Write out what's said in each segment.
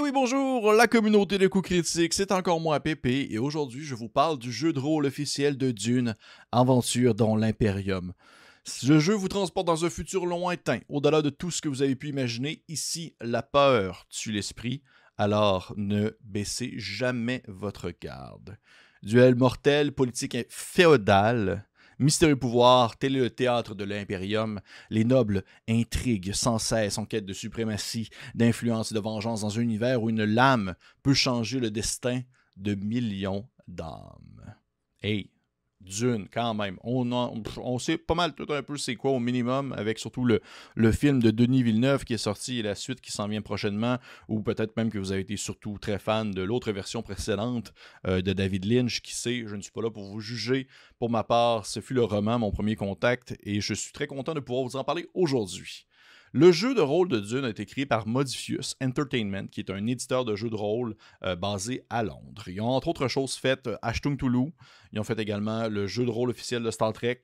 Et oui, bonjour, la communauté de coups critiques, c'est encore moi, Pépé, et aujourd'hui, je vous parle du jeu de rôle officiel de Dune, Aventure dans l'Imperium. Ce jeu vous transporte dans un futur lointain, au-delà de tout ce que vous avez pu imaginer. Ici, la peur tue l'esprit, alors ne baissez jamais votre garde. Duel mortel, politique féodale, Mystérieux pouvoir, tel est le théâtre de l'Impérium. Les nobles intriguent sans cesse en quête de suprématie, d'influence et de vengeance dans un univers où une lame peut changer le destin de millions d'âmes. Hey, Dune, quand même. On, sait pas mal tout un peu c'est quoi au minimum, avec surtout le, film de Denis Villeneuve qui est sorti et la suite qui s'en vient prochainement, ou peut-être même que vous avez été surtout très fan de l'autre version précédente euh, de David Lynch, qui sait, je ne suis pas là pour vous juger. Pour ma part, ce fut le roman, mon premier contact, et je suis très content de pouvoir vous en parler aujourd'hui. Le jeu de rôle de Dune a été créé par Modifius Entertainment, qui est un éditeur de jeux de rôle euh, basé à Londres. Ils ont entre autres choses fait euh, Ashtung Toulouse, ils ont fait également le jeu de rôle officiel de Star Trek,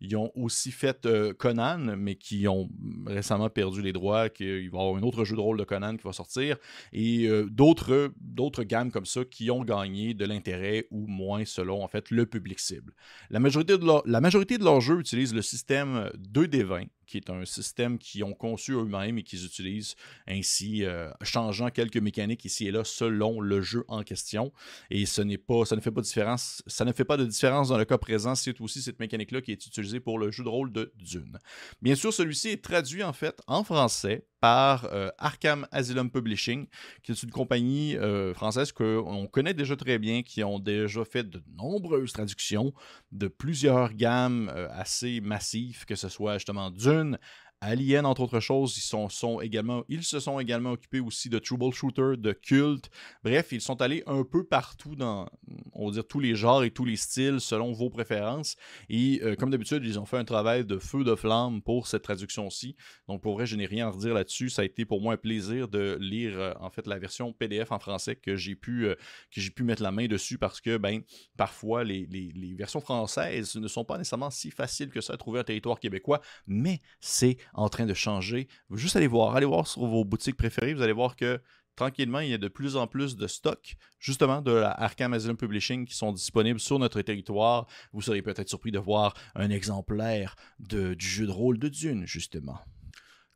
ils ont aussi fait euh, Conan, mais qui ont récemment perdu les droits, qu'il va y avoir un autre jeu de rôle de Conan qui va sortir, et d'autres, d'autres gammes comme ça qui ont gagné de l'intérêt ou moins selon en fait le public cible. La majorité de, la majorité de leurs jeux utilisent le système 2D20, qui est un système qu'ils ont conçu eux-mêmes et qu'ils utilisent ainsi, euh, changeant quelques mécaniques ici et là selon le jeu en question. Et ce n'est pas, ça ne fait pas différence, ça ne fait de différence dans le cas présent, c'est aussi cette mécanique-là qui est utilisée pour le jeu de rôle de Dune. Bien sûr, celui-ci est traduit en fait en français par euh, Arkham Asylum Publishing, qui est une compagnie euh, française qu'on connaît déjà très bien, qui ont déjà fait de nombreuses traductions de plusieurs gammes euh, assez massives, que ce soit justement Dune, Alien, entre autres choses, ils, sont, également, ils se sont également occupés aussi de troubleshooter, de culte. Bref, ils sont allés un peu partout dans, on va dire, tous les genres et tous les styles selon vos préférences. Et comme d'habitude, ils ont fait un travail de feu de flamme pour cette traduction-ci. Donc, pour vrai, je n'ai rien à redire là-dessus. Ça a été pour moi un plaisir de lire, euh, en fait, la version PDF en français que j'ai pu, euh, que j'ai pu mettre la main dessus parce que, ben, parfois, les, les, versions françaises ne sont pas nécessairement si faciles que ça à trouver un territoire québécois, mais c'est en train de changer. Vous juste aller voir, allez voir sur vos boutiques préférées, vous allez voir que tranquillement, il y a de plus en plus de stocks, justement, de la Arkham Asylum Publishing qui sont disponibles sur notre territoire. Vous serez peut-être surpris de voir un exemplaire de, du jeu de rôle de Dune, justement.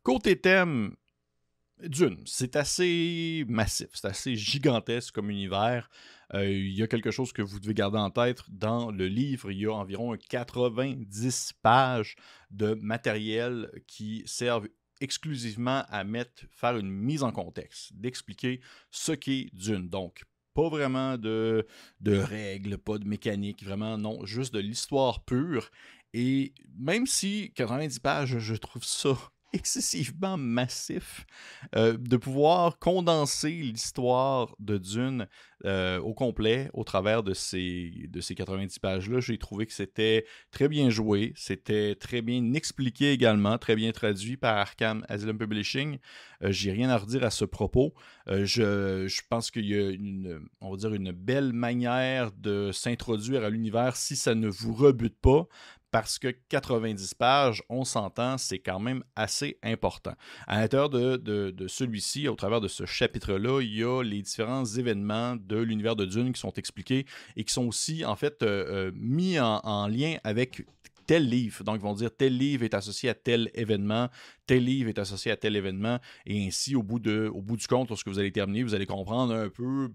Côté thème, Dune, c'est assez massif, c'est assez gigantesque comme univers. Euh, il y a quelque chose que vous devez garder en tête. Dans le livre, il y a environ 90 pages de matériel qui servent exclusivement à mettre, faire une mise en contexte, d'expliquer ce qu'est Dune. Donc, pas vraiment de, de règles, pas de mécanique, vraiment non, juste de l'histoire pure. Et même si 90 pages, je trouve ça excessivement massif euh, de pouvoir condenser l'histoire de Dune euh, au complet au travers de ces, de ces 90 pages-là. J'ai trouvé que c'était très bien joué, c'était très bien expliqué également, très bien traduit par Arkham Asylum Publishing. Euh, J'ai rien à redire à ce propos. Je, je, pense qu'il y a une, on va dire une belle manière de s'introduire à l'univers si ça ne vous rebute pas parce que 90 pages, on s'entend, c'est quand même assez important. À l'intérieur de, celui-ci, au travers de ce chapitre-là, il y a les différents événements de l'univers de Dune qui sont expliqués et qui sont aussi, en fait, euh, euh, mis en, en lien avec tel livre. Donc, ils vont dire tel livre est associé à tel événement, tel livre est associé à tel événement. Et ainsi, au bout du compte, lorsque vous allez terminer, vous allez comprendre un peu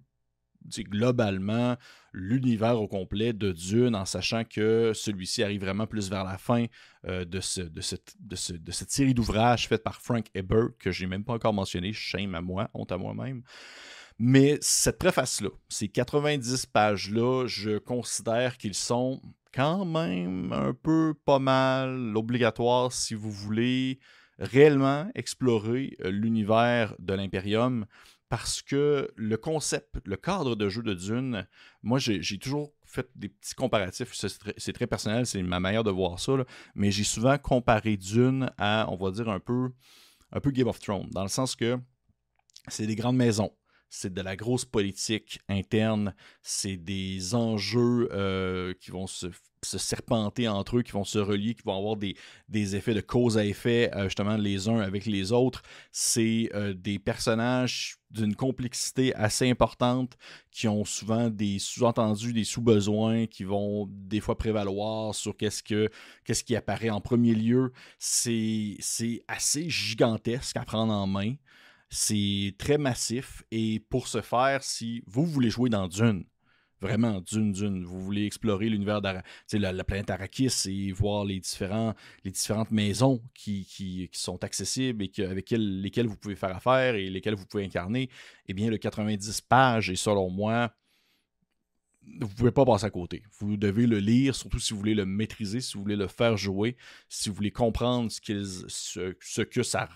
globalement l'univers au complet de Dune en sachant que celui-ci arrive vraiment plus vers la fin euh, de, ce, de, cette, de, ce, de, cette, série d'ouvrages faite par Frank Ebert que j'ai même pas encore mentionné, shame à moi, honte à moi-même. Mais cette préface-là, ces 90 pages-là, je considère qu'ils sont quand même un peu pas mal obligatoires si vous voulez réellement explorer euh, l'univers de l'Imperium parce que le concept, le cadre de jeu de Dune, moi j'ai toujours fait des petits comparatifs, c'est très, personnel, c'est ma manière de voir ça, mais j'ai souvent comparé Dune à, on va dire, un peu, un peu Game of Thrones, dans le sens que c'est des grandes maisons, c'est de la grosse politique interne, c'est des enjeux euh, qui vont se, serpenter entre eux, qui vont se relier, qui vont avoir des, effets de cause à effet, euh, justement, les uns avec les autres. C'est euh, des personnages d'une complexité assez importante qui ont souvent des sous-entendus, des sous-besoins qui vont des fois prévaloir sur qu'est-ce, que, qu'est-ce qui apparaît en premier lieu. C'est, c'est assez gigantesque à prendre en main. C'est très massif et pour ce faire, si vous voulez jouer dans Dune, vraiment Dune Dune, vous voulez explorer l'univers de la, la, planète Arrakis et voir les, différentes maisons qui, sont accessibles et avec lesquelles vous pouvez faire affaire et lesquelles vous pouvez incarner, eh bien le 90 pages est selon moi vous ne pouvez pas passer à côté. Vous devez le lire, surtout si vous voulez le maîtriser, si vous voulez le faire jouer, si vous voulez comprendre ce, ce, ce que ça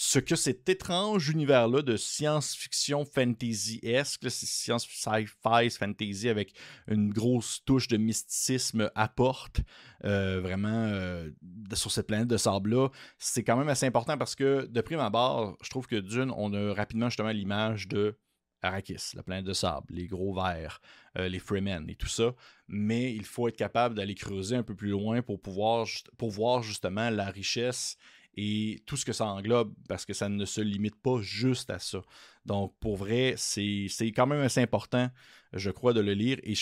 ce que cet étrange univers-là de science-fiction fantasy-esque, sci-fi fantasy avec une grosse touche de mysticisme apporte euh, vraiment euh, sur cette planète de sable-là, c'est quand même assez important parce que de prime abord, je trouve que d'une, on a rapidement justement l'image de Arrakis, la planète de sable, les gros vers, euh, les Freemen et tout ça. Mais il faut être capable d'aller creuser un peu plus loin pour pouvoir pour voir justement la richesse et tout ce que ça englobe, parce que ça ne se limite pas juste à ça. Donc, pour vrai, c'est quand même assez important, je crois, de le lire. Et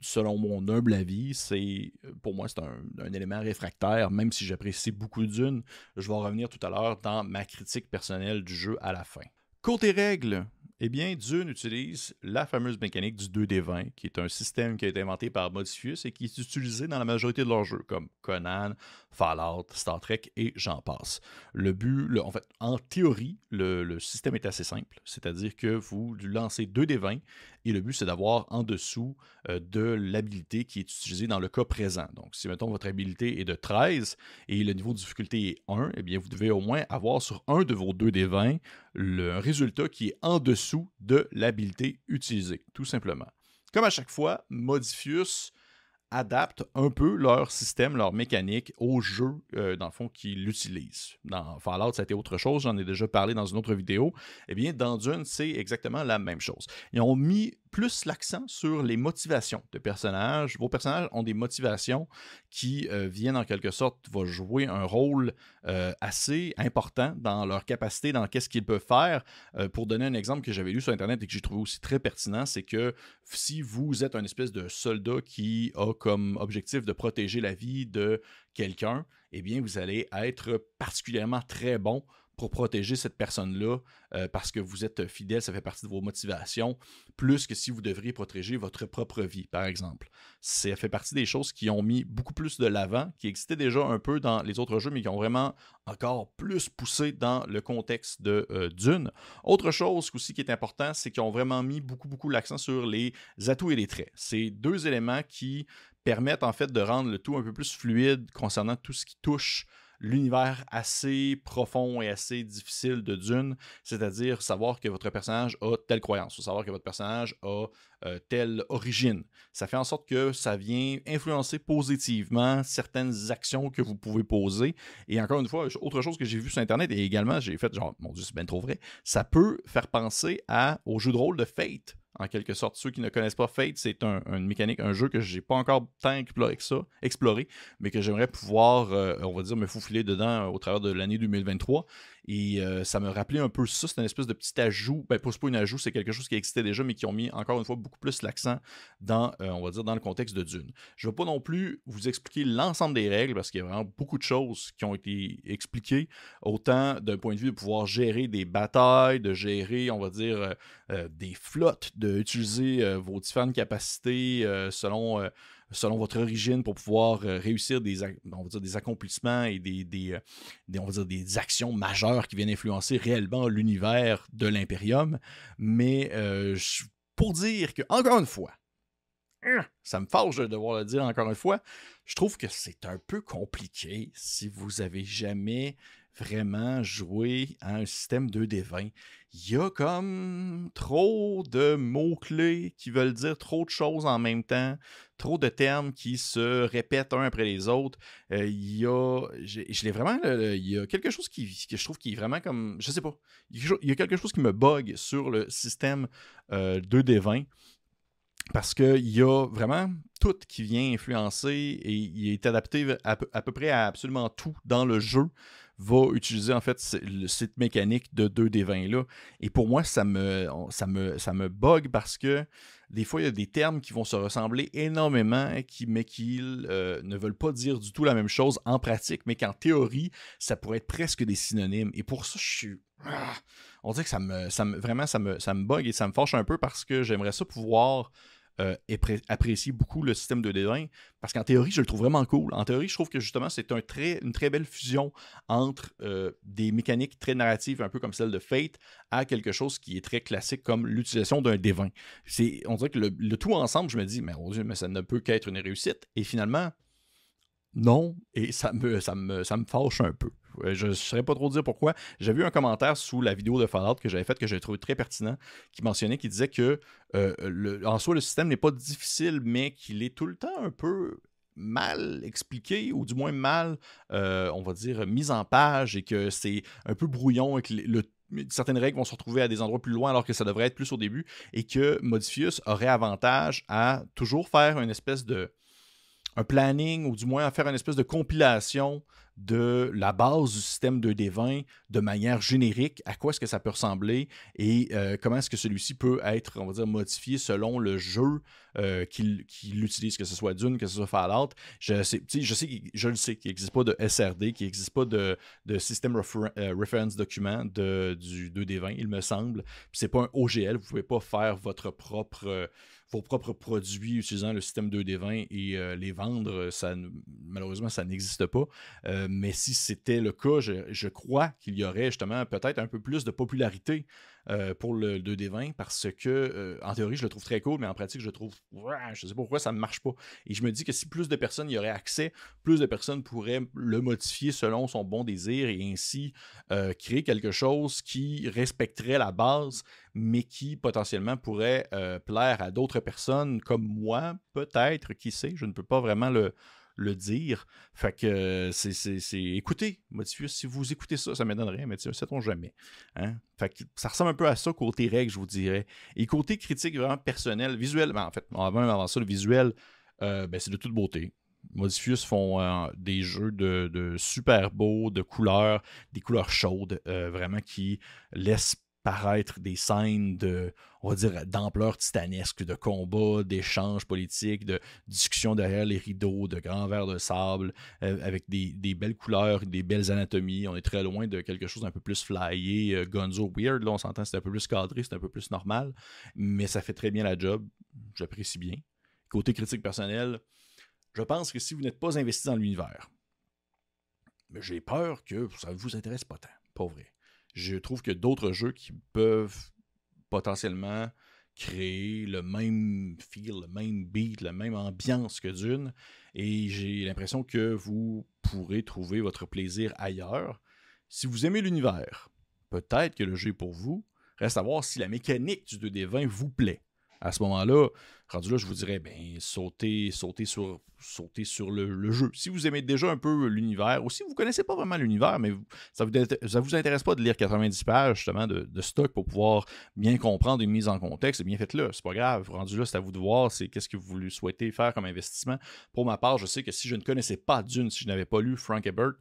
selon mon humble avis, c'est pour moi, c'est un, élément réfractaire, même si j'apprécie beaucoup Dune. Je vais en revenir tout à l'heure dans ma critique personnelle du jeu à la fin. Côté règles, eh bien, Dune utilise la fameuse mécanique du 2D20, qui est un système qui a été inventé par Modifius et qui est utilisé dans la majorité de leurs jeux, comme Conan, Fallout, Star Trek et j'en passe. Le but, en fait, en théorie, le, système est assez simple, c'est-à-dire que vous lancez 2D20 et le but, c'est d'avoir en dessous euh, de l'habilité qui est utilisée dans le cas présent. Donc, si, mettons, votre habilité est de 13 et le niveau de difficulté est 1, eh bien, vous devez au moins avoir sur un de vos 2D20 le résultat qui est en dessous de l'habilité utilisée, tout simplement. Comme à chaque fois, Modifius adaptent un peu leur système, leur mécanique au jeu, euh, dans le fond, qu'ils l'utilisent. Dans Fallout, ça a été autre chose, j'en ai déjà parlé dans une autre vidéo. Eh bien, dans Dune, c'est exactement la même chose. Ils ont mis plus l'accent sur les motivations de personnages. Vos personnages ont des motivations qui euh, viennent en quelque sorte, vont jouer un rôle euh, assez important dans leur capacité, dans qu'est-ce qu'ils peuvent faire. Pour donner un exemple que j'avais lu sur Internet et que j'ai trouvé aussi très pertinent, c'est que si vous êtes un espèce de soldat qui a comme objectif de protéger la vie de quelqu'un, eh bien, vous allez être particulièrement très bon pour protéger cette personne-là euh, parce que vous êtes fidèle, ça fait partie de vos motivations, plus que si vous devriez protéger votre propre vie, par exemple. Ça fait partie des choses qui ont mis beaucoup plus de l'avant, qui existaient déjà un peu dans les autres jeux, mais qui ont vraiment encore plus poussé dans le contexte de euh, Dune. Autre chose aussi qui est important, c'est qu'ils ont vraiment mis beaucoup, beaucoup l'accent sur les atouts et les traits. C'est deux éléments qui permettent en fait de rendre le tout un peu plus fluide concernant tout ce qui touche l'univers assez profond et assez difficile de Dune, c'est-à-dire savoir que votre personnage a telle croyance, ou savoir que votre personnage a euh, telle origine. Ça fait en sorte que ça vient influencer positivement certaines actions que vous pouvez poser. Et encore une fois, autre chose que j'ai vu sur Internet et également j'ai fait genre, mon Dieu, c'est bien trop vrai, ça peut faire penser à, au jeu de rôle de Fate en quelque sorte. Ceux qui ne connaissent pas Fate, c'est un, une mécanique, un jeu que j'ai pas encore tant exploré mais que j'aimerais pouvoir, euh, on va dire, me faufiler dedans au travers de l'année 2023. Et euh, ça me rappelait un peu ça. C'est une espèce de petit ajout. Ben, pas une ajout, c'est quelque chose qui existait déjà, mais qui ont mis encore une fois beaucoup plus l'accent dans, euh, on va dire, dans le contexte de Dune. Je ne vais pas non plus vous expliquer l'ensemble des règles parce qu'il y a vraiment beaucoup de choses qui ont été expliquées, autant d'un point de vue de pouvoir gérer des batailles, de gérer, on va dire, euh, des flottes, d'utiliser vos différentes capacités selon selon votre origine pour pouvoir euh, réussir des, on va dire, des accomplissements et des, des, euh, on va dire, des actions majeures qui viennent influencer réellement l'univers de l'Imperium. Mais euh, pour dire que, encore une fois, hein, ça me fâche de devoir le dire encore une fois, je trouve que c'est un peu compliqué si vous avez jamais vraiment jouer à un système 2D20. Il y a comme trop de mots-clés qui veulent dire trop de choses en même temps, trop de termes qui se répètent un après les autres. Euh, il y a, je, l'ai vraiment, il y a quelque chose qui, que je trouve qui est vraiment comme, je sais pas, il y a quelque chose qui me bug sur le système 2D20 parce qu'il y a vraiment tout qui vient influencer et il est adapté à, peu près à absolument tout dans le jeu va utiliser en fait cette mécanique de 2D20 là. Et pour moi, ça me, ça me, bug parce que des fois, il y a des termes qui vont se ressembler énormément, mais qui euh, ne veulent pas dire du tout la même chose en pratique, mais qu'en théorie, ça pourrait être presque des synonymes. Et pour ça, je suis. Ah, on dirait que ça me, ça me vraiment ça me, ça me bug et ça me fâche un peu parce que j'aimerais ça pouvoir euh, apprécie beaucoup le système de dédain parce qu'en théorie, je le trouve vraiment cool. En théorie, je trouve que justement, c'est une très belle fusion entre euh, des mécaniques très narratives, un peu comme celle de Fate, à quelque chose qui est très classique comme l'utilisation d'un dévin. On dirait que le, tout ensemble, je me dis, mais Dieu, mais ça ne peut qu'être une réussite. Et finalement, non, et ça me, ça me, ça me fâche un peu. Je ne saurais pas trop dire pourquoi. J'ai vu un commentaire sous la vidéo de Fallout que j'avais faite que j'ai trouvé très pertinent, qui mentionnait, qui disait que euh, en soi, le système n'est pas difficile, mais qu'il est tout le temps un peu mal expliqué, ou du moins mal, euh, on va dire, mis en page, et que c'est un peu brouillon, et que certaines règles vont se retrouver à des endroits plus loin alors que ça devrait être plus au début, et que Modifius aurait avantage à toujours faire une espèce de un planning, ou du moins à faire une espèce de compilation de la base du système 2D20 de manière générique, à quoi est-ce que ça peut ressembler et euh, comment est-ce que celui-ci peut être, on va dire, modifié selon le jeu euh, qu'il utilise, que ce soit Dune, que ce soit Fallout. Je sais, je sais, je le sais qu'il n'existe pas de SRD, qu'il n'existe pas de, de System euh, Reference Document de, du 2D20, il me semble. C'est pas un OGL, vous ne pouvez pas faire votre propre vos propres produits utilisant le système 2D20 et les vendre, ça, malheureusement, ça n'existe pas. Mais si c'était le cas, je, crois qu'il y aurait justement peut-être un peu plus de popularité pour le 2D20 parce que, en théorie, je le trouve très cool, mais en pratique, je trouve, je sais pas pourquoi ça ne marche pas. Et je me dis que si plus de personnes y auraient accès, plus de personnes pourraient le modifier selon son bon désir et ainsi créer quelque chose qui respecterait la base, mais qui potentiellement pourrait plaire à d'autres personnes comme moi, peut-être, qui sait, je ne peux pas vraiment le, le dire. Fait que c'est. Écoutez, Motifius, si vous écoutez ça, ça m'étonnerait, mais ça sait-on jamais. Hein? Fait que ça ressemble un peu à ça côté règle, je vous dirais. Et côté critique vraiment personnel, visuel, ben, en fait, même avant ça, le visuel, euh, ben, c'est de toute beauté. Modifius font euh, des jeux de, super beaux, de couleurs, des couleurs chaudes, euh, vraiment qui laissent paraître des scènes de, on va dire, d'ampleur titanesque, de combats, d'échanges politiques, de discussions derrière les rideaux, de grands verres de sable, euh, avec des, belles couleurs, des belles anatomies. On est très loin de quelque chose d'un peu plus flyé, euh, gonzo weird. Là, on s'entend, c'est un peu plus cadré, c'est un peu plus normal, mais ça fait très bien la job. J'apprécie bien. Côté critique personnel, je pense que si vous n'êtes pas investi dans l'univers, j'ai peur que ça ne vous intéresse pas tant, pas vrai je trouve que d'autres jeux qui peuvent potentiellement créer le même feel, le même beat, la même ambiance que Dune. Et j'ai l'impression que vous pourrez trouver votre plaisir ailleurs. Si vous aimez l'univers, peut-être que le jeu est pour vous. Reste à voir si la mécanique du 2D20 vous plaît à ce moment-là, rendu là, je vous dirais, ben, sautez, sur, sur le, jeu. Si vous aimez déjà un peu l'univers, ou si vous ne connaissez pas vraiment l'univers, mais ça ne vous, intéresse pas de lire 90 pages justement de, stock pour pouvoir bien comprendre une mise en contexte, bien faites-le. C'est pas grave. Rendu là, c'est à vous de voir, c'est qu'est-ce que vous souhaitez faire comme investissement. Pour ma part, je sais que si je ne connaissais pas Dune, si je n'avais pas lu Frank Ebert,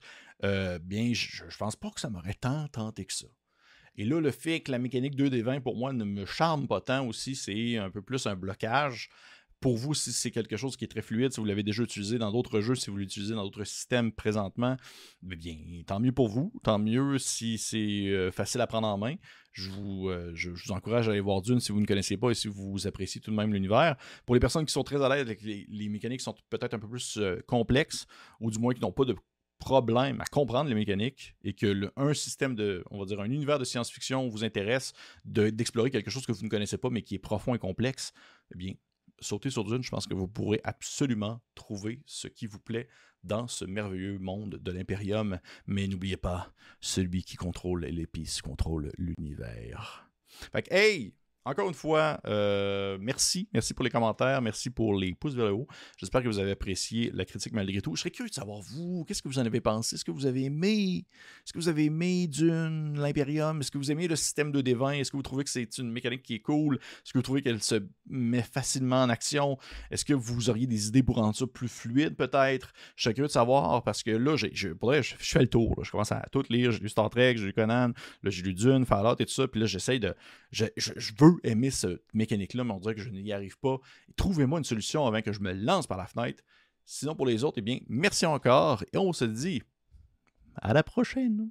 euh, bien, je ne pense pas que ça m'aurait tant tenté que ça. Et là, le fait que la mécanique 2D20, pour moi, ne me charme pas tant aussi, c'est un peu plus un blocage. Pour vous, si c'est quelque chose qui est très fluide, si vous l'avez déjà utilisé dans d'autres jeux, si vous l'utilisez dans d'autres systèmes présentement, eh bien, tant mieux pour vous. Tant mieux si c'est euh, facile à prendre en main. Je vous, euh, je, vous, encourage à aller voir Dune si vous ne connaissez pas et si vous appréciez tout de même l'univers. Pour les personnes qui sont très à l'aise avec les, les mécaniques qui sont peut-être un peu plus euh, complexes, ou du moins qui n'ont pas de problème à comprendre les mécaniques et que un système de, on va dire, un univers de science-fiction vous intéresse d'explorer quelque chose que vous ne connaissez pas mais qui est profond et complexe, eh bien, sautez sur Dune, je pense que vous pourrez absolument trouver ce qui vous plaît dans ce merveilleux monde de l'Imperium. Mais n'oubliez pas, celui qui contrôle l'épice contrôle l'univers. Fait que, hey! Encore une fois, euh, merci. Merci pour les commentaires. Merci pour les pouces vers le haut. J'espère que vous avez apprécié la critique malgré tout. Je serais curieux de savoir, vous, qu'est-ce que vous en avez pensé? Est-ce que vous avez aimé? Est-ce que vous avez aimé Dune, l'Imperium? Est-ce que vous aimez le système de D20? Est-ce que vous trouvez que c'est une mécanique qui est cool? Est-ce que vous trouvez qu'elle se met facilement en action? Est-ce que vous auriez des idées pour rendre ça plus fluide, peut-être? Je serais curieux de savoir parce que là, je, fais le tour. Je commence à tout lire. J'ai lu Star Trek, j'ai lu Conan, là, j'ai lu Dune, Fallout et tout ça. Puis là, j'essaye de. Je, je veux aimer cette mécanique-là, mais on dirait que je n'y arrive pas. Trouvez-moi une solution avant que je me lance par la fenêtre. Sinon, pour les autres, eh bien, merci encore et on se dit à la prochaine.